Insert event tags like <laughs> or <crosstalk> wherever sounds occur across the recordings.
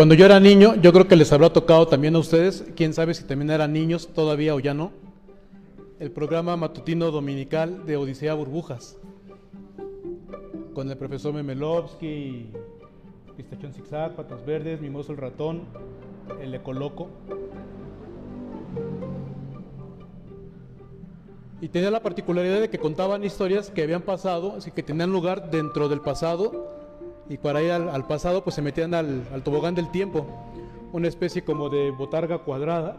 Cuando yo era niño, yo creo que les habrá tocado también a ustedes, quién sabe si también eran niños todavía o ya no, el programa matutino dominical de Odisea Burbujas, con el profesor Memelovsky, Pistachón Zigzag, Patas Verdes, Mimoso el Ratón, el Ecoloco. Y tenía la particularidad de que contaban historias que habían pasado, así que tenían lugar dentro del pasado, y para ir al, pasado pues se metían al, tobogán del tiempo, una especie como de botarga cuadrada,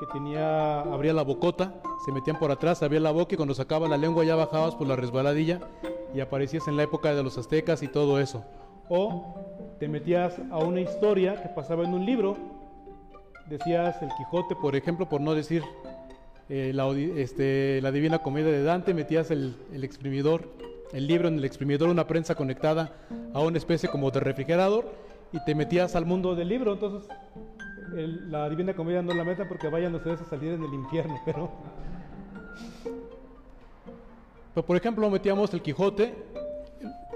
que tenía, abría la bocota, se metían por atrás, abría la boca y cuando sacaba la lengua ya bajabas por la resbaladilla y aparecías en la época de los aztecas y todo eso. O te metías a una historia que pasaba en un libro, decías el Quijote, por ejemplo, por no decir eh, la, este, la, Divina Comedia de Dante, metías el, el, exprimidor, el libro en el exprimidor, una prensa conectada a una especie como de refrigerador y te metías al mundo del libro. Entonces, la Divina Comedia no la meta porque vayan ustedes a salir en el infierno, <laughs> pero... pero por ejemplo, metíamos el Quijote,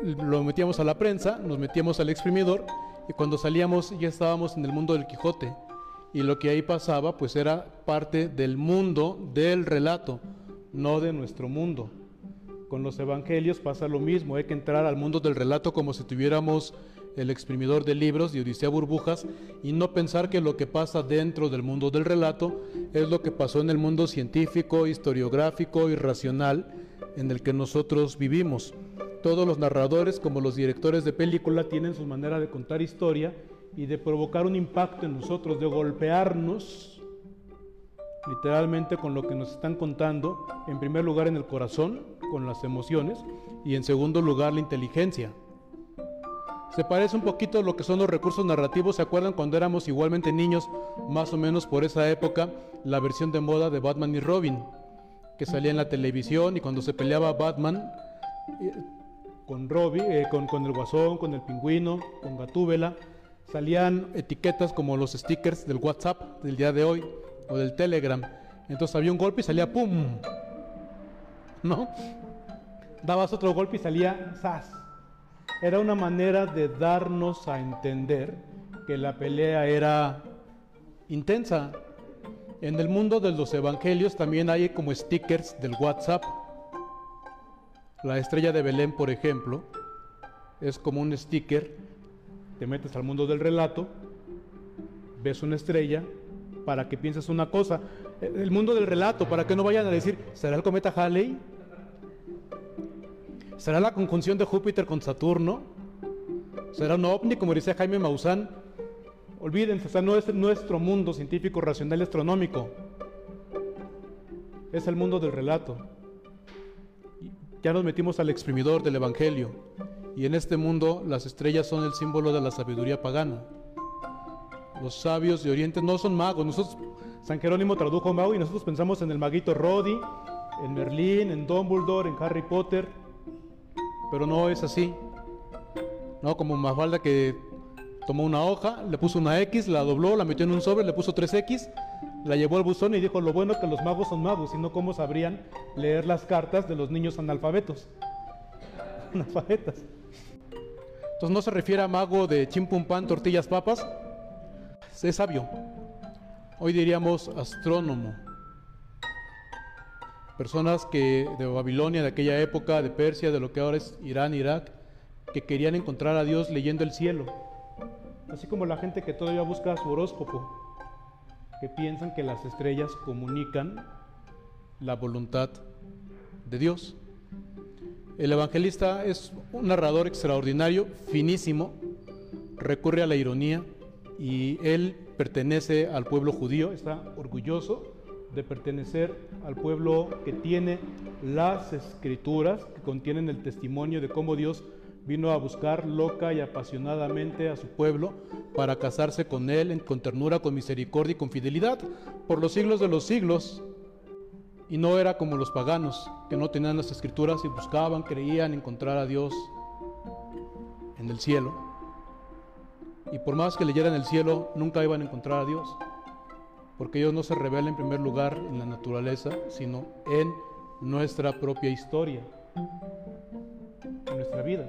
lo metíamos a la prensa, nos metíamos al exprimidor y cuando salíamos ya estábamos en el mundo del Quijote y lo que ahí pasaba pues era parte del mundo del relato, no de nuestro mundo. Con los evangelios pasa lo mismo, hay que entrar al mundo del relato como si tuviéramos el exprimidor de libros de Odisea Burbujas y no pensar que lo que pasa dentro del mundo del relato es lo que pasó en el mundo científico, historiográfico y racional en el que nosotros vivimos. Todos los narradores, como los directores de película, tienen su manera de contar historia y de provocar un impacto en nosotros, de golpearnos literalmente con lo que nos están contando, en primer lugar en el corazón, con las emociones, y en segundo lugar la inteligencia. Se parece un poquito a lo que son los recursos narrativos, ¿se acuerdan cuando éramos igualmente niños, más o menos por esa época, la versión de moda de Batman y Robin, que salía en la televisión y cuando se peleaba Batman eh, con Robin, eh, con, con el guasón, con el pingüino, con Gatúbela, salían etiquetas como los stickers del WhatsApp del día de hoy o del Telegram. Entonces había un golpe y salía ¡pum! ¿No? Dabas otro golpe y salía ¡zas! Era una manera de darnos a entender que la pelea era intensa. En el mundo de los evangelios también hay como stickers del WhatsApp. La estrella de Belén, por ejemplo, es como un sticker te metes al mundo del relato, ves una estrella para que pienses una cosa. El mundo del relato, para que no vayan a decir, ¿será el cometa Halley? ¿Será la conjunción de Júpiter con Saturno? ¿Será un ovni, como dice Jaime Maussan? Olvídense, no es nuestro mundo científico, racional, astronómico. Es el mundo del relato. Ya nos metimos al exprimidor del Evangelio. Y en este mundo las estrellas son el símbolo de la sabiduría pagana. Los sabios de Oriente no son magos. Nosotros, San Jerónimo tradujo mago y nosotros pensamos en el maguito Roddy, en Merlín, en Dumbledore, en Harry Potter. Pero no es así. No, como Mafalda que tomó una hoja, le puso una X, la dobló, la metió en un sobre, le puso 3X, la llevó al buzón y dijo, lo bueno que los magos son magos, sino cómo sabrían leer las cartas de los niños analfabetos. <laughs> Analfabetas. Entonces no se refiere a mago de chimpumpan, tortillas, papas. Es sabio. Hoy diríamos astrónomo. Personas que de Babilonia, de aquella época, de Persia, de lo que ahora es Irán, Irak, que querían encontrar a Dios leyendo el cielo. Así como la gente que todavía busca su horóscopo, que piensan que las estrellas comunican la voluntad de Dios. El evangelista es un narrador extraordinario, finísimo, recurre a la ironía y él pertenece al pueblo judío, está orgulloso de pertenecer al pueblo que tiene las escrituras, que contienen el testimonio de cómo Dios vino a buscar loca y apasionadamente a su pueblo para casarse con él con ternura, con misericordia y con fidelidad por los siglos de los siglos. Y no era como los paganos, que no tenían las escrituras y buscaban, creían encontrar a Dios en el cielo. Y por más que leyeran el cielo, nunca iban a encontrar a Dios, porque Dios no se revela en primer lugar en la naturaleza, sino en nuestra propia historia, en nuestra vida.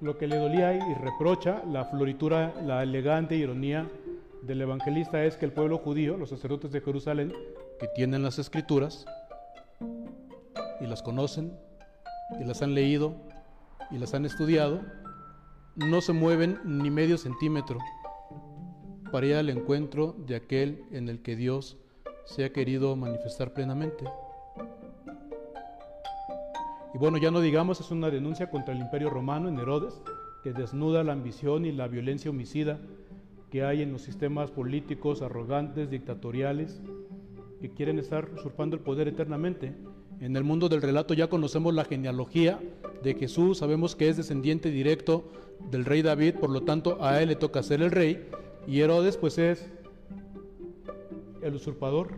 lo que le dolía y reprocha la floritura, la elegante ironía del evangelista es que el pueblo judío, los sacerdotes de Jerusalén, que tienen las escrituras y las conocen y las han leído y las han estudiado, no se mueven ni medio centímetro para ir al encuentro de aquel en el que Dios se ha querido manifestar plenamente. Y bueno, ya no digamos, es una denuncia contra el imperio romano en Herodes, que desnuda la ambición y la violencia homicida que hay en los sistemas políticos arrogantes, dictatoriales, que quieren estar usurpando el poder eternamente. En el mundo del relato ya conocemos la genealogía de Jesús, sabemos que es descendiente directo del rey David, por lo tanto a él le toca ser el rey, y Herodes pues es el usurpador.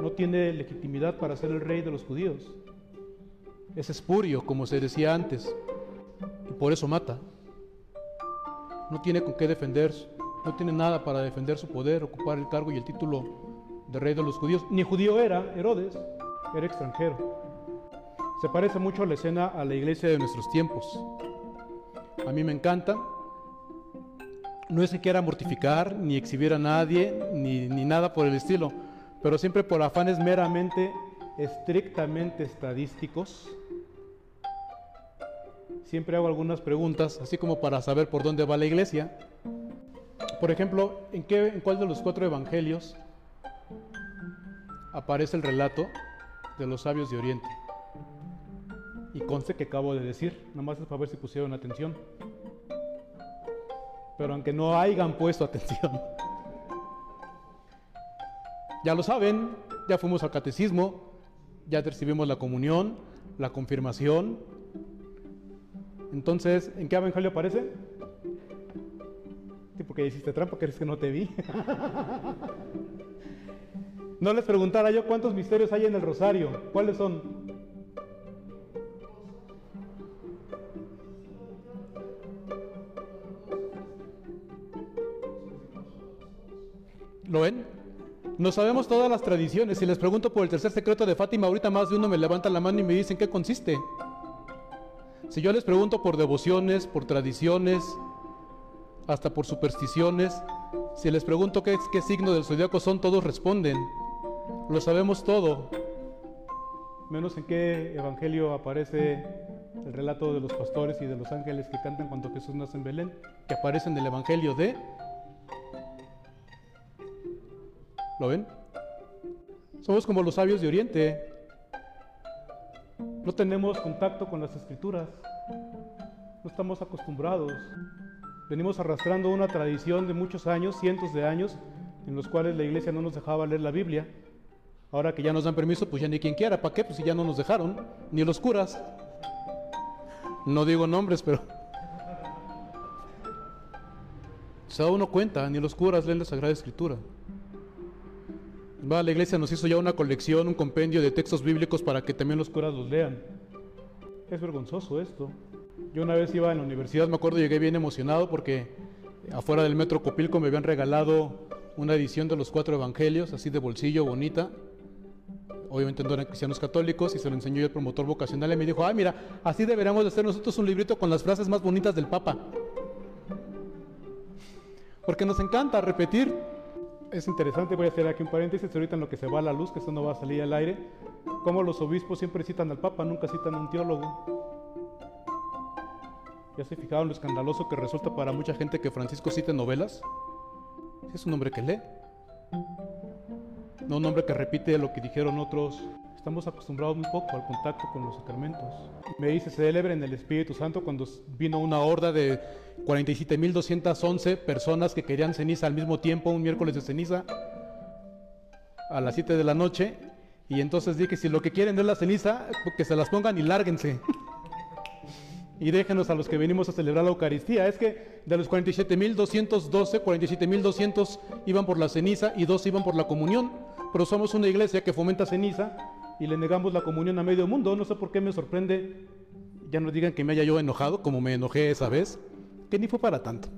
No tiene legitimidad para ser el rey de los judíos. Es espurio, como se decía antes, y por eso mata. No tiene con qué defender, no tiene nada para defender su poder, ocupar el cargo y el título de rey de los judíos. Ni judío era Herodes, era extranjero. Se parece mucho la escena a la iglesia de nuestros tiempos. A mí me encanta. No es que quiera mortificar, ni exhibir a nadie, ni, ni nada por el estilo, pero siempre por afanes meramente, estrictamente estadísticos. Siempre hago algunas preguntas, así como para saber por dónde va la iglesia. Por ejemplo, ¿en, qué, en cuál de los cuatro evangelios aparece el relato de los sabios de Oriente? Y conste que acabo de decir, nomás es para ver si pusieron atención. Pero aunque no hayan puesto atención. <laughs> Ya lo saben, ya fuimos al catecismo, ya recibimos la comunión, la confirmación. Entonces, ¿en qué evangelio aparece? Sí, porque hiciste trampa, crees que no te vi. <laughs> no les preguntara yo cuántos misterios hay en el rosario. ¿Cuáles son? ¿Lo ven? No sabemos todas las tradiciones. Si les pregunto por el tercer secreto de Fátima, ahorita más de uno me levanta la mano y me dicen qué consiste. Si yo les pregunto por devociones, por tradiciones, hasta por supersticiones, si les pregunto qué, qué signo del zodiaco son, todos responden. Lo sabemos todo. Menos en qué evangelio aparece el relato de los pastores y de los ángeles que cantan cuando Jesús nace en Belén, que aparece en el evangelio de ¿Lo ven? Somos como los sabios de Oriente. No tenemos contacto con las escrituras. No estamos acostumbrados. Venimos arrastrando una tradición de muchos años, cientos de años, en los cuales la iglesia no nos dejaba leer la Biblia. Ahora que ya nos dan permiso, pues ya ni quien quiera. ¿Para qué? Pues si ya no nos dejaron. Ni los curas. No digo nombres, pero... <laughs> Se uno cuenta, ni los curas leen la Sagrada Escritura. Va, la iglesia nos hizo ya una colección, un compendio de textos bíblicos para que también los curas los lean. Es vergonzoso esto. Yo una vez iba en la universidad, me acuerdo, llegué bien emocionado porque afuera del metro Copilco me habían regalado una edición de los cuatro evangelios, así de bolsillo, bonita. Obviamente no eran cristianos católicos y se lo enseñó el promotor vocacional y me dijo, ah, mira, así deberíamos de hacer nosotros un librito con las frases más bonitas del Papa. Porque nos encanta repetir es interesante, voy a hacer aquí un paréntesis, ahorita en lo que se va a la luz, que eso no va a salir al aire, como los obispos siempre citan al Papa, nunca citan a un teólogo. ¿Ya se fijaron lo escandaloso que resulta para mucha gente que Francisco cite novelas? Es un hombre que lee. No un hombre que repite lo que dijeron otros Estamos acostumbrados muy poco al contacto con los sacramentos. Me dice, se celebra en el Espíritu Santo cuando vino una horda de 47.211 personas que querían ceniza al mismo tiempo, un miércoles de ceniza, a las 7 de la noche. Y entonces dije, si lo que quieren es la ceniza, que se las pongan y lárguense. y déjenos a los que venimos a celebrar la Eucaristía. Es que de los 47.212, 47.200 iban por la ceniza y dos iban por la comunión. Pero somos una iglesia que fomenta ceniza y le negamos la comunión a medio mundo. No sé por qué me sorprende, ya no digan que me haya yo enojado como me enojé esa vez, que ni fue para tanto.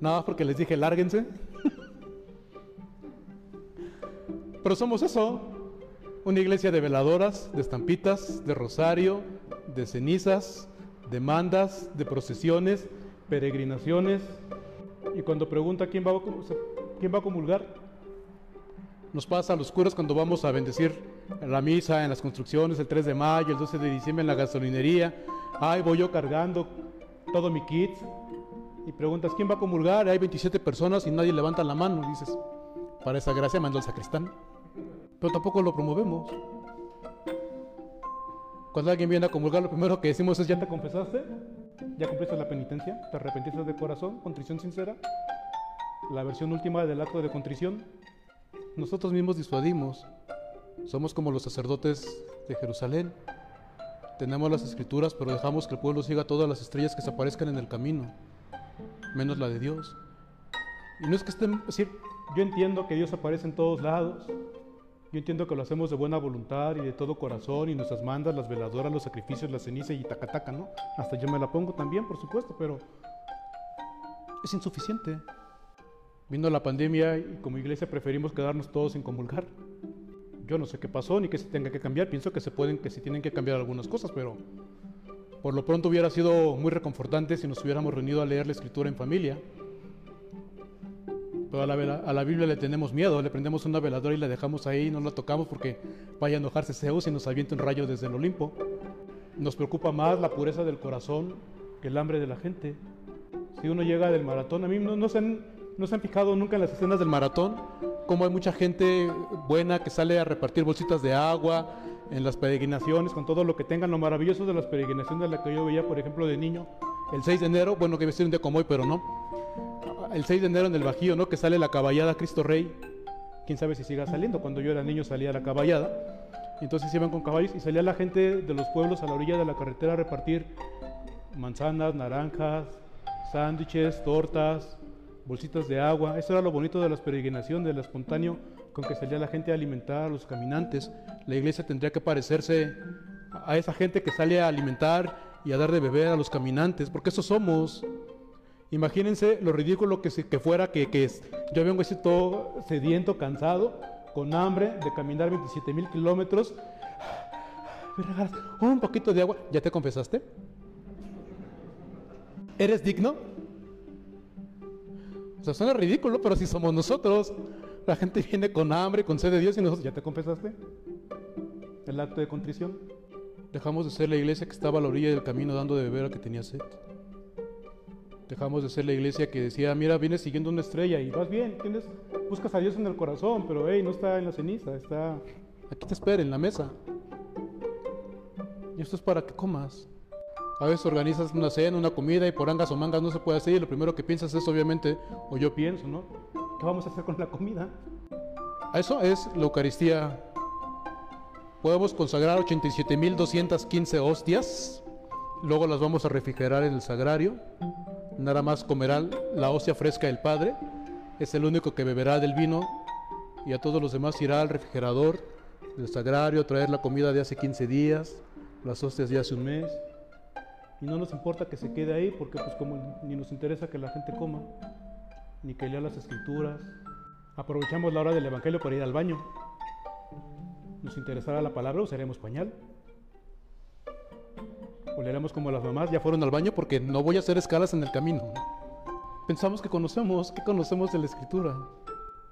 Nada porque les dije lárguense. <laughs> Pero somos eso. una iglesia de veladoras, de estampitas, de rosario, de cenizas, de mandas, de procesiones, peregrinaciones. Y cuando pregunta quién va a, quién va a comulgar, nos pasa a los curas cuando vamos a bendecir la misa en las construcciones el 3 de mayo, el 12 de diciembre en la gasolinería. Ay, voy yo cargando todo mi kit. Y preguntas, ¿quién va a comulgar? Hay 27 personas y nadie levanta la mano. Dices, para esa gracia mandó el sacristán. Pero tampoco lo promovemos. Cuando alguien viene a comulgar, lo primero que decimos es, ¿ya te confesaste? ¿Ya cumpliste la penitencia? ¿Te arrepentiste de corazón? ¿Contrición sincera? La versión última del acto de contrición. Nosotros mismos disuadimos. Somos como los sacerdotes de Jerusalén. Tenemos las escrituras, pero dejamos que el pueblo siga todas las estrellas que se aparezcan en el camino, menos la de Dios. Y no es que estén, decir, yo entiendo que Dios aparece en todos lados. Yo entiendo que lo hacemos de buena voluntad y de todo corazón y nuestras mandas, las veladoras, los sacrificios, la ceniza y tacataca, ¿no? Hasta yo me la pongo también, por supuesto, pero es insuficiente. Vino la pandemia y como iglesia preferimos quedarnos todos sin comulgar. Yo no sé qué pasó ni qué se tenga que cambiar. Pienso que se pueden, que se tienen que cambiar algunas cosas, pero por lo pronto hubiera sido muy reconfortante si nos hubiéramos reunido a leer la escritura en familia. Pero a la, a la Biblia le tenemos miedo, le prendemos una veladora y la dejamos ahí y no la tocamos porque vaya a enojarse Zeus y nos avienta un rayo desde el Olimpo. Nos preocupa más la pureza del corazón que el hambre de la gente. Si uno llega del maratón, a mí no, no se han, no se han fijado nunca en las escenas del maratón, como hay mucha gente buena que sale a repartir bolsitas de agua en las peregrinaciones, con todo lo que tengan. Lo maravilloso de las peregrinaciones de la que yo veía, por ejemplo, de niño, el 6 de enero, bueno, que ser un día como hoy, pero no. El 6 de enero en el Bajío, ¿no? Que sale la caballada Cristo Rey. Quién sabe si siga saliendo. Cuando yo era niño salía la caballada. Entonces iban con caballos y salía la gente de los pueblos a la orilla de la carretera a repartir manzanas, naranjas, sándwiches, tortas, bolsitas de agua. Eso era lo bonito de las peregrinaciones, del espontáneo con que salía la gente a alimentar a los caminantes. La iglesia tendría que parecerse a esa gente que sale a alimentar y a dar de beber a los caminantes, porque eso somos. Imagínense lo ridículo que, que fuera que, que es. yo vengo así todo sediento, cansado, con hambre de caminar 27 mil kilómetros. Un poquito de agua. ¿Ya te confesaste? ¿Eres digno? Sea, suena ridículo, pero si somos nosotros. La gente viene con hambre, con sed de Dios y nosotros, ¿ya te confesaste? El acto de contrición. Dejamos de ser la iglesia que estaba a la orilla del camino dando de beber a que tenía sed. Dejamos de ser la iglesia que decía, mira, vienes siguiendo una estrella y vas bien, tienes, buscas a Dios en el corazón, pero hey, no está en la ceniza, está aquí te espera en la mesa. Y esto es para que comas. A veces organizas una cena, una comida y por angas o mangas no se puede hacer y lo primero que piensas es obviamente, o yo pienso, ¿no? ¿Qué vamos a hacer con la comida? Eso es la Eucaristía. Podemos consagrar 87.215 hostias, luego las vamos a refrigerar en el sagrario. Nada más comerá la hostia fresca del Padre, es el único que beberá del vino y a todos los demás irá al refrigerador del sagrario a traer la comida de hace 15 días, las hostias de hace un mes y no nos importa que se quede ahí porque pues como ni nos interesa que la gente coma, ni que lea las escrituras. Aprovechamos la hora del Evangelio para ir al baño. Nos interesará la palabra, usaremos pañal. O leeremos como las mamás, ya fueron al baño porque no voy a hacer escalas en el camino. Pensamos que conocemos, que conocemos de la escritura.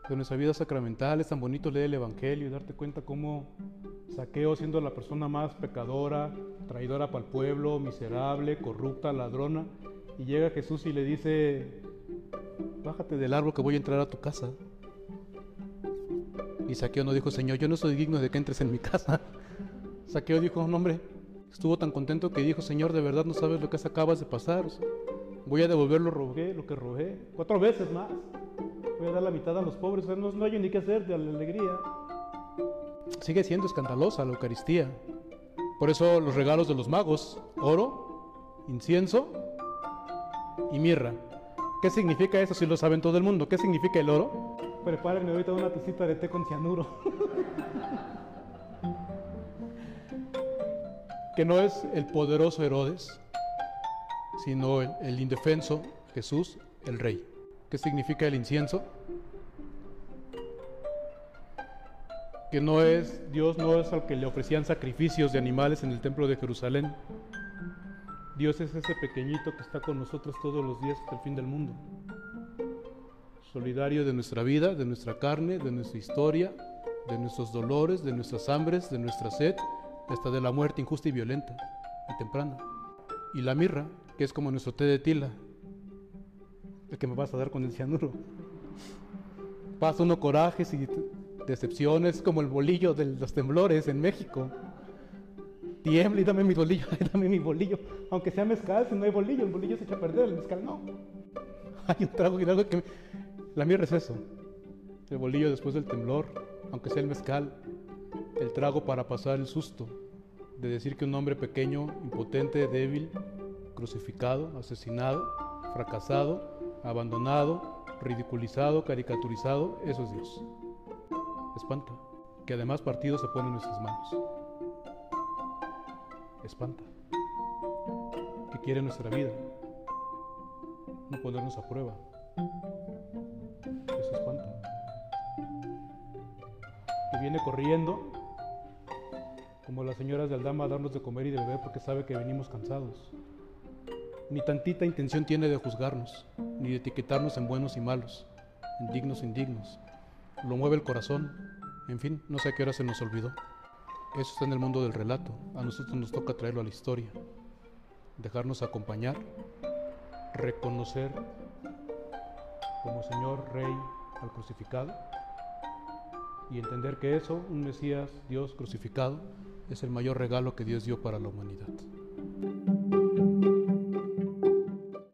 De nuestra vida sacramental es tan bonito leer el Evangelio y darte cuenta cómo Saqueo siendo la persona más pecadora, traidora para el pueblo, miserable, corrupta, ladrona, y llega Jesús y le dice, bájate del árbol que voy a entrar a tu casa. Y Saqueo no dijo, Señor, yo no soy digno de que entres en mi casa. <laughs> Saqueo dijo, no hombre, estuvo tan contento que dijo, Señor, de verdad no sabes lo que acabas de pasar. Voy a devolver lo, rogué, lo que robé, cuatro veces más. Voy a dar la mitad a los pobres, no, no hay ni qué hacer de la alegría sigue siendo escandalosa la Eucaristía. Por eso los regalos de los magos, oro, incienso y mirra. ¿Qué significa eso si lo saben todo el mundo? ¿Qué significa el oro? Prepárenme ahorita una tacita de té con cianuro. <laughs> que no es el poderoso Herodes, sino el, el indefenso Jesús, el Rey. ¿Qué significa el incienso? Que no es, Dios no es al que le ofrecían sacrificios de animales en el templo de Jerusalén. Dios es ese pequeñito que está con nosotros todos los días hasta el fin del mundo. Solidario de nuestra vida, de nuestra carne, de nuestra historia, de nuestros dolores, de nuestras hambres, de nuestra sed, hasta de la muerte injusta y violenta y temprana. Y la mirra, que es como nuestro té de tila, el que me vas a dar con el cianuro. Pasa uno corajes y decepciones como el bolillo de los temblores en México tiembla y dame mi bolillo, <laughs> dame mi bolillo. Aunque sea mezcal, si no hay bolillo, el bolillo se echa a perder, el mezcal no. <laughs> Hay un trago y algo que... La mierda es eso. El bolillo después del temblor, aunque sea el mezcal, el trago para pasar el susto de decir que un hombre pequeño, impotente, débil, crucificado, asesinado, fracasado, abandonado, ridiculizado, caricaturizado, eso es Dios. Espanta, que además partido se pone en nuestras manos espanta, que quiere nuestra vida, no ponernos a prueba. Eso espanta. Que viene corriendo, como las señoras de Aldama, a darnos de comer y de beber porque sabe que venimos cansados. Ni tantita intención tiene de juzgarnos, ni de etiquetarnos en buenos y malos, en dignos e indignos. Lo mueve el corazón. En fin, no sé a qué hora se nos olvidó. Eso está en el mundo del relato. A nosotros nos toca traerlo a la historia. Dejarnos acompañar, reconocer como Señor, Rey al crucificado y entender que eso, un Mesías, Dios crucificado, es el mayor regalo que Dios dio para la humanidad.